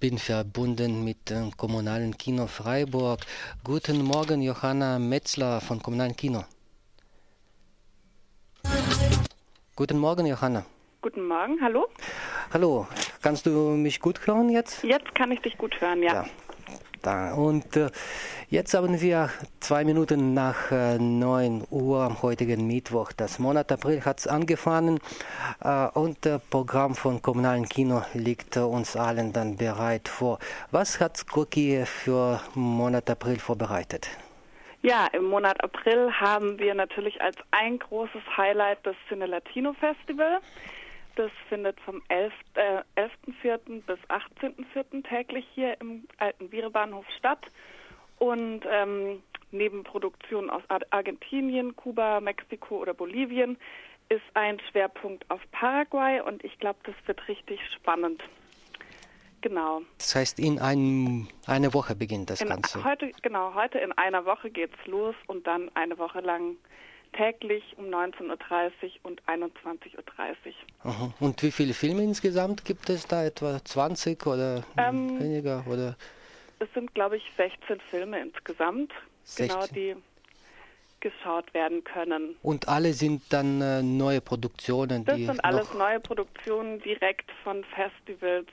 bin verbunden mit dem Kommunalen Kino Freiburg. Guten Morgen, Johanna Metzler von Kommunalen Kino. Guten Morgen, Johanna. Guten Morgen, hallo. Hallo, kannst du mich gut hören jetzt? Jetzt kann ich dich gut hören, ja. ja. Da. Und äh, jetzt haben wir zwei Minuten nach äh, 9 Uhr am heutigen Mittwoch. Das Monat April hat angefangen äh, und das Programm von Kommunalen Kino liegt uns allen dann bereit vor. Was hat Skoki für Monat April vorbereitet? Ja, im Monat April haben wir natürlich als ein großes Highlight das Cine Latino Festival. Das findet vom 11.04. Äh, 11 bis 18.04. täglich hier im alten Vierebahnhof statt. Und ähm, neben Produktionen aus Argentinien, Kuba, Mexiko oder Bolivien ist ein Schwerpunkt auf Paraguay und ich glaube, das wird richtig spannend. Genau. Das heißt, in ein, einer Woche beginnt das in, Ganze. Heute, genau, heute in einer Woche geht's los und dann eine Woche lang täglich um 19.30 Uhr und 21.30 Uhr. Und wie viele Filme insgesamt gibt es da? Etwa 20 oder ähm, weniger? Oder? Es sind, glaube ich, 16 Filme insgesamt, 16. genau die geschaut werden können. Und alle sind dann äh, neue Produktionen? Das sind alles neue Produktionen direkt von Festivals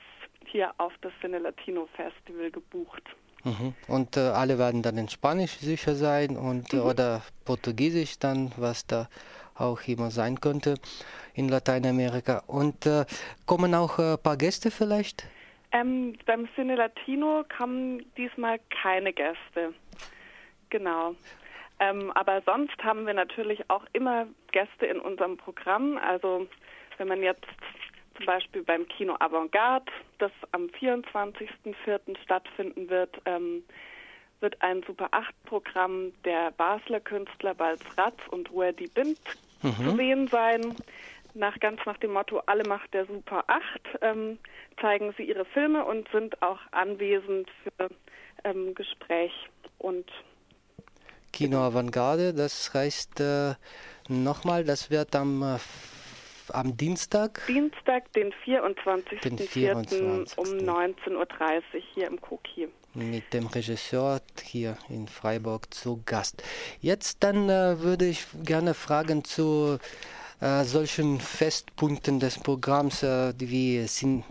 hier auf das Cine Latino Festival gebucht. Mhm. Und äh, alle werden dann in Spanisch sicher sein und mhm. oder Portugiesisch dann, was da auch immer sein könnte in Lateinamerika. Und äh, kommen auch ein äh, paar Gäste vielleicht? Ähm, beim Cine Latino kamen diesmal keine Gäste. Genau. Ähm, aber sonst haben wir natürlich auch immer Gäste in unserem Programm. Also wenn man jetzt zum Beispiel beim Kino Avantgarde, das am 24.04. stattfinden wird, ähm, wird ein Super 8-Programm der Basler Künstler Balz Ratz und Ruedi Bind mhm. zu sehen sein. Nach, ganz nach dem Motto Alle Macht der Super 8 ähm, zeigen sie ihre Filme und sind auch anwesend für ähm, Gespräch und Kino Avantgarde, das heißt äh, nochmal, das wird am äh, am Dienstag? Dienstag, den 24. Den 24. um 19.30 Uhr hier im Koki. Mit dem Regisseur hier in Freiburg zu Gast. Jetzt dann äh, würde ich gerne fragen zu äh, solchen Festpunkten des Programms, äh, wie sind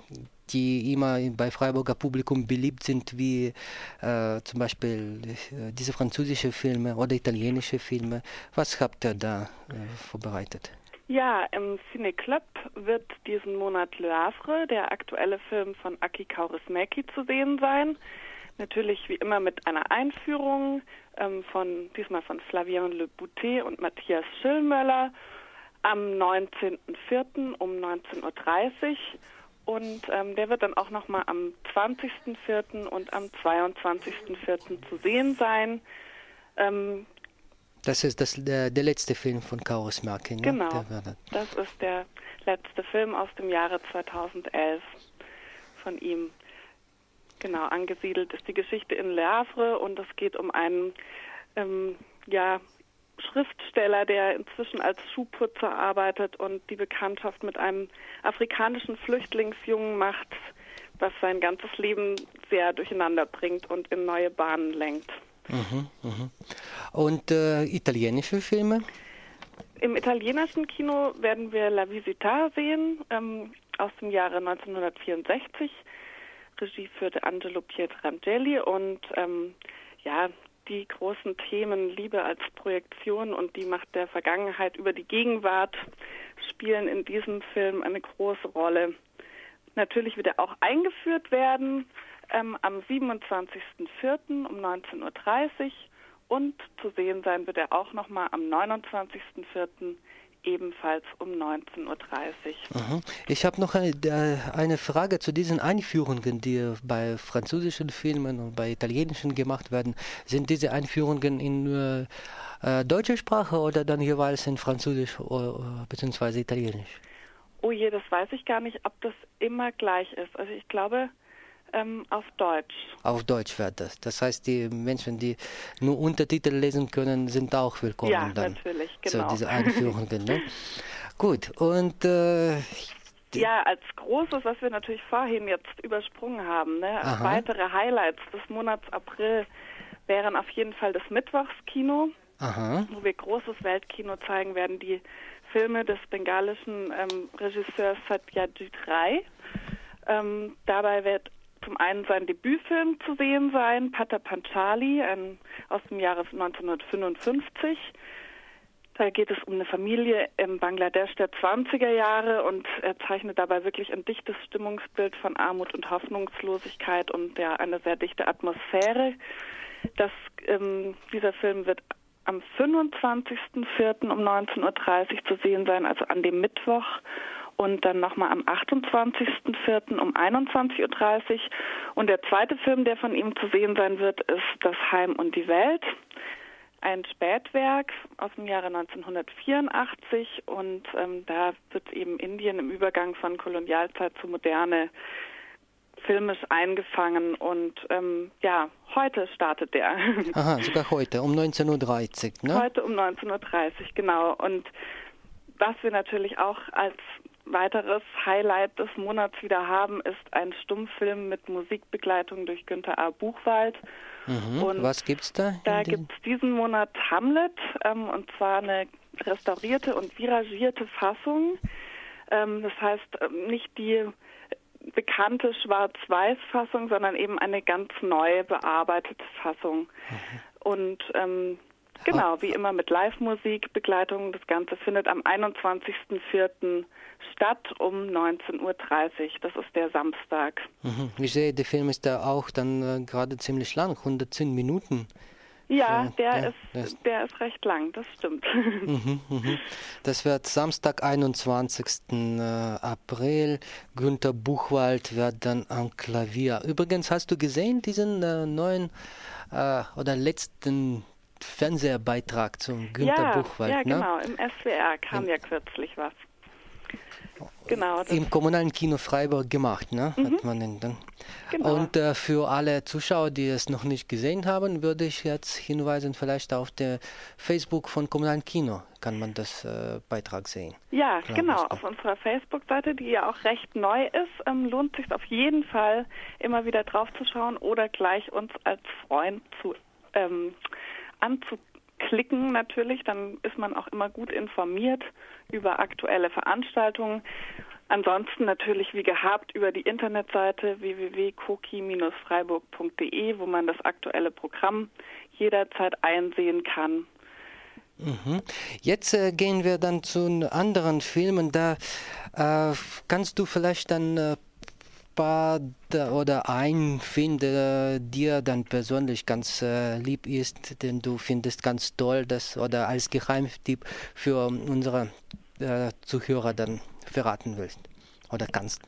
die immer bei Freiburger Publikum beliebt sind, wie äh, zum Beispiel äh, diese französische Filme oder italienische Filme. Was habt ihr da äh, vorbereitet? Ja, im Cine Club wird diesen Monat Le Havre, der aktuelle Film von Aki Kaurismäki, zu sehen sein. Natürlich wie immer mit einer Einführung ähm, von diesmal von Flavien Le Boutet und Matthias Schillmöller am 19.04. um 19.30 Uhr. Und ähm, der wird dann auch nochmal am 20.04. und am 22.04. zu sehen sein. Ähm, das ist das, der, der letzte Film von Kauris Markin. Ne? Genau, das ist der letzte Film aus dem Jahre 2011 von ihm. Genau, angesiedelt ist die Geschichte in Le Havre und es geht um einen ähm, ja, Schriftsteller, der inzwischen als Schuhputzer arbeitet und die Bekanntschaft mit einem afrikanischen Flüchtlingsjungen macht, was sein ganzes Leben sehr durcheinander bringt und in neue Bahnen lenkt. Mhm, mhm. Und äh, italienische Filme? Im italienischen Kino werden wir La Visita sehen, ähm, aus dem Jahre 1964. Regie führte Angelo Pietrangeli und ähm, ja, die großen Themen Liebe als Projektion und die Macht der Vergangenheit über die Gegenwart spielen in diesem Film eine große Rolle. Natürlich wird er auch eingeführt werden ähm, am 27.04. um 19.30 Uhr und zu sehen sein wird er auch nochmal am 29.04. ebenfalls um 19.30 Uhr. Ich habe noch eine, äh, eine, Frage zu diesen Einführungen, die bei französischen Filmen und bei italienischen gemacht werden. Sind diese Einführungen in äh, äh deutscher Sprache oder dann jeweils in Französisch bzw. Italienisch? Oh je, das weiß ich gar nicht, ob das immer gleich ist. Also ich glaube, ähm, auf Deutsch. Auf Deutsch wird das. Das heißt, die Menschen, die nur Untertitel lesen können, sind auch willkommen ja, dann natürlich, genau. zu dieser Einführung. ne? Gut, und äh, ja, als großes, was wir natürlich vorhin jetzt übersprungen haben, ne? weitere Highlights des Monats April wären auf jeden Fall das Mittwochskino, Aha. wo wir großes Weltkino zeigen werden, die Filme des bengalischen ähm, Regisseurs Satyajit Ray. Ähm, dabei wird zum einen sein Debütfilm zu sehen sein, Pata Panchali, ein, aus dem Jahre 1955. Da geht es um eine Familie im Bangladesch der 20er Jahre und er zeichnet dabei wirklich ein dichtes Stimmungsbild von Armut und Hoffnungslosigkeit und ja eine sehr dichte Atmosphäre. Das, ähm, dieser Film wird am 25.04. um 19.30 Uhr zu sehen sein, also an dem Mittwoch und dann nochmal am 28.04. um 21.30 Uhr. Und der zweite Film, der von ihm zu sehen sein wird, ist Das Heim und die Welt. Ein Spätwerk aus dem Jahre 1984 und ähm, da wird eben Indien im Übergang von Kolonialzeit zu Moderne filmisch eingefangen und ähm, ja, heute startet der. Aha, sogar heute um 19.30 Uhr, ne? Heute um 19.30 Uhr, genau. Und was wir natürlich auch als weiteres Highlight des Monats wieder haben, ist ein Stummfilm mit Musikbegleitung durch Günter A. Buchwald. Mhm. Und was gibt's da? Da gibt es diesen Monat Hamlet ähm, und zwar eine restaurierte und viragierte Fassung. Ähm, das heißt ähm, nicht die bekannte Schwarz-Weiß-Fassung, sondern eben eine ganz neu bearbeitete Fassung. Mhm. Und ähm, genau, wie immer mit Live-Musik, Begleitung. Das Ganze findet am 21.04 statt um 19.30 Uhr. Das ist der Samstag. Mhm. Ich sehe, der Film ist da auch dann äh, gerade ziemlich lang, 110 Minuten. Ja, der, ja, ist, der ist recht lang, das stimmt. Mhm, mhm. Das wird Samstag, 21. Äh, April. Günter Buchwald wird dann am Klavier. Übrigens, hast du gesehen diesen äh, neuen äh, oder letzten Fernsehbeitrag zum Günter ja, Buchwald? Ja, ne? genau. Im SWR kam ja kürzlich was. Genau. Im kommunalen Kino Freiburg gemacht, ne? Mhm. Hat man den dann. Genau. Und äh, für alle Zuschauer, die es noch nicht gesehen haben, würde ich jetzt hinweisen, vielleicht auf der Facebook von Kommunalen Kino kann man das äh, Beitrag sehen. Ja, genau. Auf unserer Facebook-Seite, die ja auch recht neu ist, ähm, lohnt sich auf jeden Fall immer wieder drauf zu schauen oder gleich uns als Freund zu ähm, anzuklicken natürlich. Dann ist man auch immer gut informiert über aktuelle Veranstaltungen. Ansonsten natürlich wie gehabt über die Internetseite www.koki-freiburg.de, wo man das aktuelle Programm jederzeit einsehen kann. Mhm. Jetzt äh, gehen wir dann zu anderen Filmen. Da äh, kannst du vielleicht dann äh, paar oder ein Film, der dir dann persönlich ganz äh, lieb ist, den du findest ganz toll, das oder als Geheimtipp für unsere äh, Zuhörer dann verraten willst oder kannst?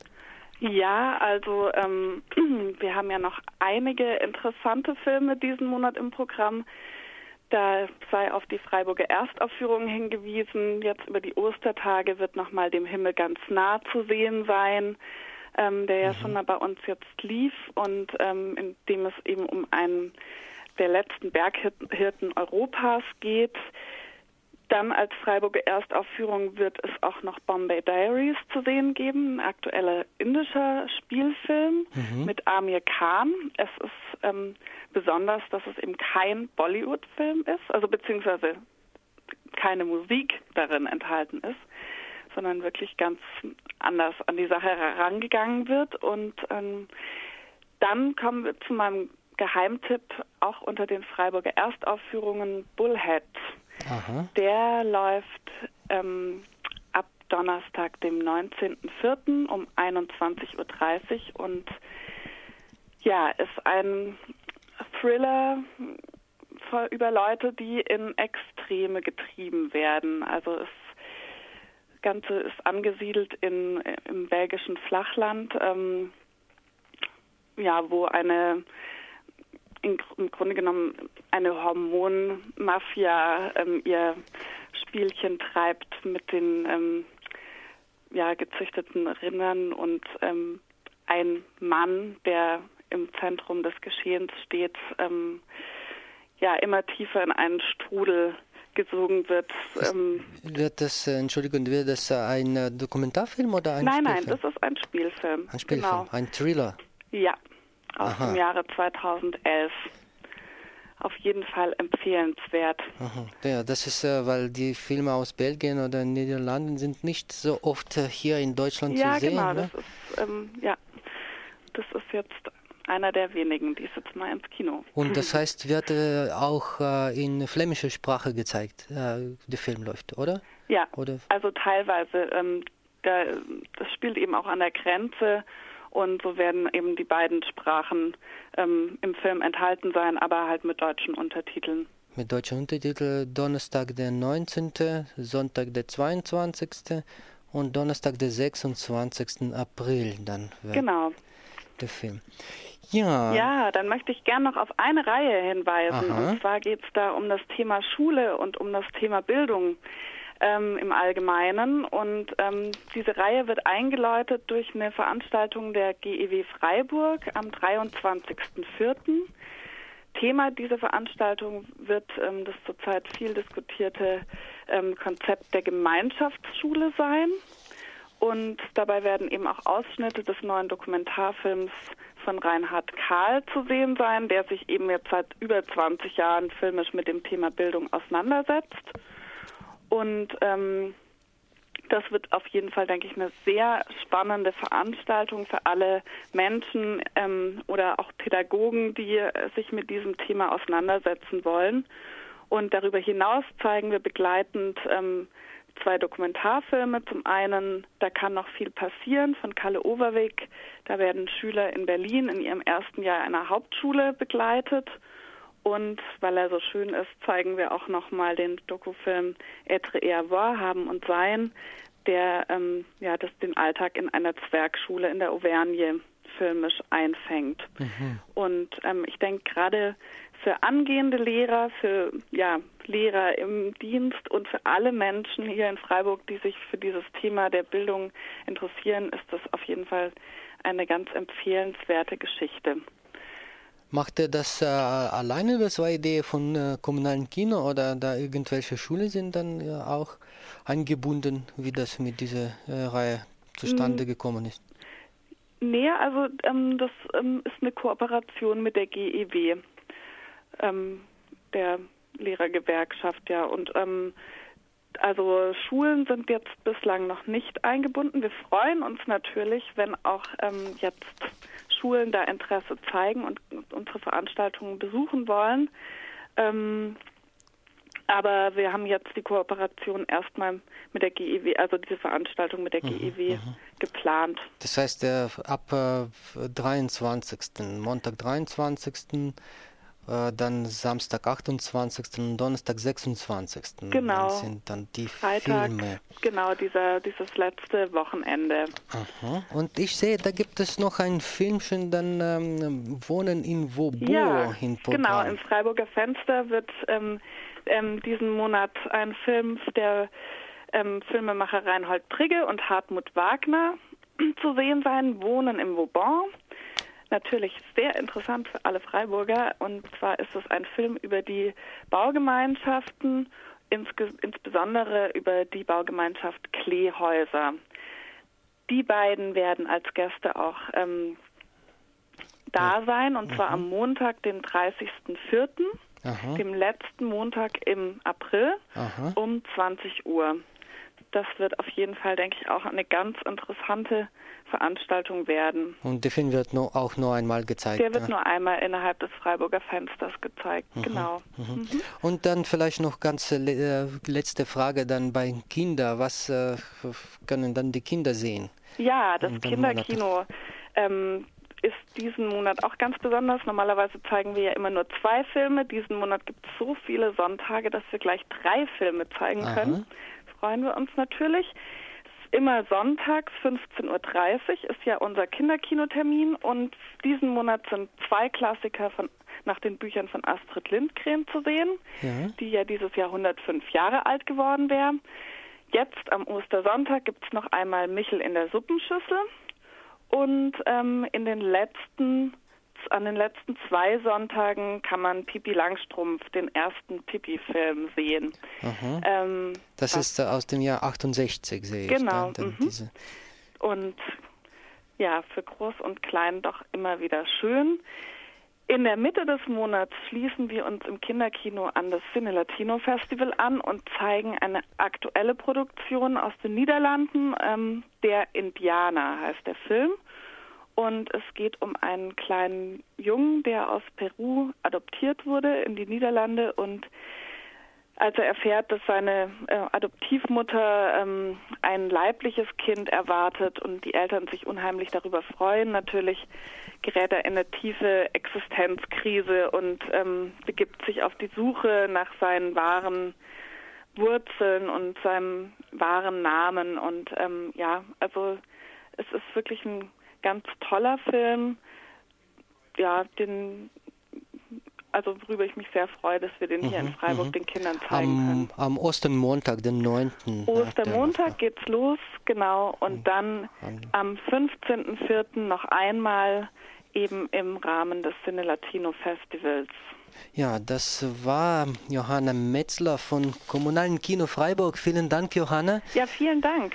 Ja, also ähm, wir haben ja noch einige interessante Filme diesen Monat im Programm. Da sei auf die Freiburger Erstaufführung hingewiesen. Jetzt über die Ostertage wird nochmal dem Himmel ganz nah zu sehen sein, ähm, der ja mhm. schon mal bei uns jetzt lief und ähm, in dem es eben um einen der letzten Berghirten Europas geht. Dann als Freiburger Erstaufführung wird es auch noch Bombay Diaries zu sehen geben, ein aktueller indischer Spielfilm mhm. mit Amir Khan. Es ist ähm, besonders, dass es eben kein Bollywood-Film ist, also beziehungsweise keine Musik darin enthalten ist, sondern wirklich ganz anders an die Sache herangegangen wird. Und ähm, dann kommen wir zu meinem Geheimtipp, auch unter den Freiburger Erstaufführungen, Bullhead. Aha. Der läuft ähm, ab Donnerstag, dem 19.04. um 21.30 Uhr und ja, ist ein Thriller über Leute, die in Extreme getrieben werden. Also das Ganze ist angesiedelt in, im belgischen Flachland, ähm, ja, wo eine in, im Grunde genommen eine Hormonmafia ähm, ihr Spielchen treibt mit den ähm, ja, gezüchteten Rindern und ähm, ein Mann, der im Zentrum des Geschehens steht, ähm, ja immer tiefer in einen Strudel gesogen wird. Ähm, wird das, äh, Entschuldigung, wird das ein äh, Dokumentarfilm oder ein Nein, Spielfilm? nein, das ist ein Spielfilm. Ein Spielfilm, genau. ein Thriller. Ja, aus Aha. dem Jahre 2011 auf jeden Fall empfehlenswert. Aha. Ja, das ist, äh, weil die Filme aus Belgien oder Niederlanden sind nicht so oft äh, hier in Deutschland ja, zu sehen. Ja, genau. Das ist, ähm, ja, das ist jetzt einer der wenigen, die ist jetzt mal ins Kino. Und das heißt, wird äh, auch äh, in flämischer Sprache gezeigt, äh, der Film läuft, oder? Ja, oder? also teilweise. Ähm, da, das spielt eben auch an der Grenze und so werden eben die beiden Sprachen ähm, im Film enthalten sein, aber halt mit deutschen Untertiteln. Mit deutschen Untertiteln Donnerstag der 19., Sonntag der 22. und Donnerstag der 26. April dann. Genau. Der Film. Ja. Ja, dann möchte ich gerne noch auf eine Reihe hinweisen. Aha. Und zwar geht es da um das Thema Schule und um das Thema Bildung ähm, im Allgemeinen. Und ähm, diese Reihe wird eingeläutet durch eine Veranstaltung der GEW Freiburg am 23.04. Thema dieser Veranstaltung wird ähm, das zurzeit viel diskutierte ähm, Konzept der Gemeinschaftsschule sein. Und dabei werden eben auch Ausschnitte des neuen Dokumentarfilms von Reinhard Kahl zu sehen sein, der sich eben jetzt seit über 20 Jahren filmisch mit dem Thema Bildung auseinandersetzt. Und ähm, das wird auf jeden Fall, denke ich, eine sehr spannende Veranstaltung für alle Menschen ähm, oder auch Pädagogen, die sich mit diesem Thema auseinandersetzen wollen. Und darüber hinaus zeigen wir begleitend ähm, zwei Dokumentarfilme. Zum einen, da kann noch viel passieren von Kalle Overweg. Da werden Schüler in Berlin in ihrem ersten Jahr einer Hauptschule begleitet. Und weil er so schön ist, zeigen wir auch nochmal den Dokufilm Être et avoir, haben und sein, der ähm, ja, das den Alltag in einer Zwergschule in der Auvergne filmisch einfängt. Mhm. Und ähm, ich denke gerade für angehende Lehrer, für ja, Lehrer im Dienst und für alle Menschen hier in Freiburg, die sich für dieses Thema der Bildung interessieren, ist das auf jeden Fall eine ganz empfehlenswerte Geschichte. Macht er das äh, alleine? Das war Idee von äh, kommunalen Kino oder da irgendwelche Schulen sind dann ja auch eingebunden, wie das mit dieser äh, Reihe zustande hm. gekommen ist? Nee, also ähm, das ähm, ist eine Kooperation mit der GEW, ähm, der Lehrergewerkschaft, ja. Und ähm, also Schulen sind jetzt bislang noch nicht eingebunden. Wir freuen uns natürlich, wenn auch ähm, jetzt Schulen da Interesse zeigen und unsere Veranstaltungen besuchen wollen. Ähm, aber wir haben jetzt die Kooperation erstmal mit der GEW, also diese Veranstaltung mit der mhm, GEW mhm. geplant. Das heißt, äh, ab äh, 23. Montag 23. Äh, dann Samstag 28. und Donnerstag 26. Genau. Das sind dann die Freitag, Filme. Genau, dieser, dieses letzte Wochenende. Aha. Und ich sehe, da gibt es noch ein Filmchen, dann ähm, Wohnen in Wobo ja, in Programm. Genau, im Freiburger Fenster wird ähm, ähm, diesen Monat ein Film der ähm, Filmemacher Reinhold Prigge und Hartmut Wagner zu sehen sein, Wohnen im Vauban natürlich sehr interessant für alle Freiburger. Und zwar ist es ein Film über die Baugemeinschaften, insbesondere über die Baugemeinschaft Kleehäuser. Die beiden werden als Gäste auch ähm, da sein, und zwar am mhm. Montag, den 30.04., dem letzten Montag im April Aha. um 20 Uhr. Das wird auf jeden Fall, denke ich, auch eine ganz interessante Veranstaltung werden. Und der Film wird nur, auch nur einmal gezeigt? Der wird ja? nur einmal innerhalb des Freiburger Fensters gezeigt, mhm. genau. Mhm. Mhm. Und dann vielleicht noch ganz äh, letzte Frage dann bei Kindern. Was äh, können dann die Kinder sehen? Ja, das Kinderkino ähm, ist diesen Monat auch ganz besonders. Normalerweise zeigen wir ja immer nur zwei Filme. Diesen Monat gibt es so viele Sonntage, dass wir gleich drei Filme zeigen Aha. können. Freuen wir uns natürlich immer sonntags 15.30 Uhr ist ja unser Kinderkinotermin und diesen Monat sind zwei Klassiker von nach den Büchern von Astrid Lindgren zu sehen, ja. die ja dieses Jahr 105 Jahre alt geworden wäre. Jetzt am Ostersonntag gibt es noch einmal Michel in der Suppenschüssel und ähm, in den letzten an den letzten zwei Sonntagen kann man Pipi Langstrumpf, den ersten Pipi-Film sehen. Ähm, das ist aus dem Jahr 68, sehe ich. Genau. Da, mhm. Und ja, für Groß und Klein doch immer wieder schön. In der Mitte des Monats schließen wir uns im Kinderkino an das Cine Latino Festival an und zeigen eine aktuelle Produktion aus den Niederlanden. Ähm, der Indianer heißt der Film. Und es geht um einen kleinen Jungen, der aus Peru adoptiert wurde in die Niederlande und als er erfährt, dass seine äh, Adoptivmutter ähm, ein leibliches Kind erwartet und die Eltern sich unheimlich darüber freuen, natürlich gerät er in eine tiefe Existenzkrise und ähm, begibt sich auf die Suche nach seinen wahren Wurzeln und seinem wahren Namen. Und ähm, ja, also es ist wirklich ein ganz toller Film. Ja, den also worüber ich mich sehr freue, dass wir den hier mhm, in Freiburg mhm. den Kindern zeigen am, können. Am Ostermontag, den 9. Ostermontag geht's los, genau. Und mhm. dann am 15.04. noch einmal eben im Rahmen des Cine Latino Festivals. Ja, das war Johanna Metzler von Kommunalen Kino Freiburg. Vielen Dank, Johanna. Ja, vielen Dank.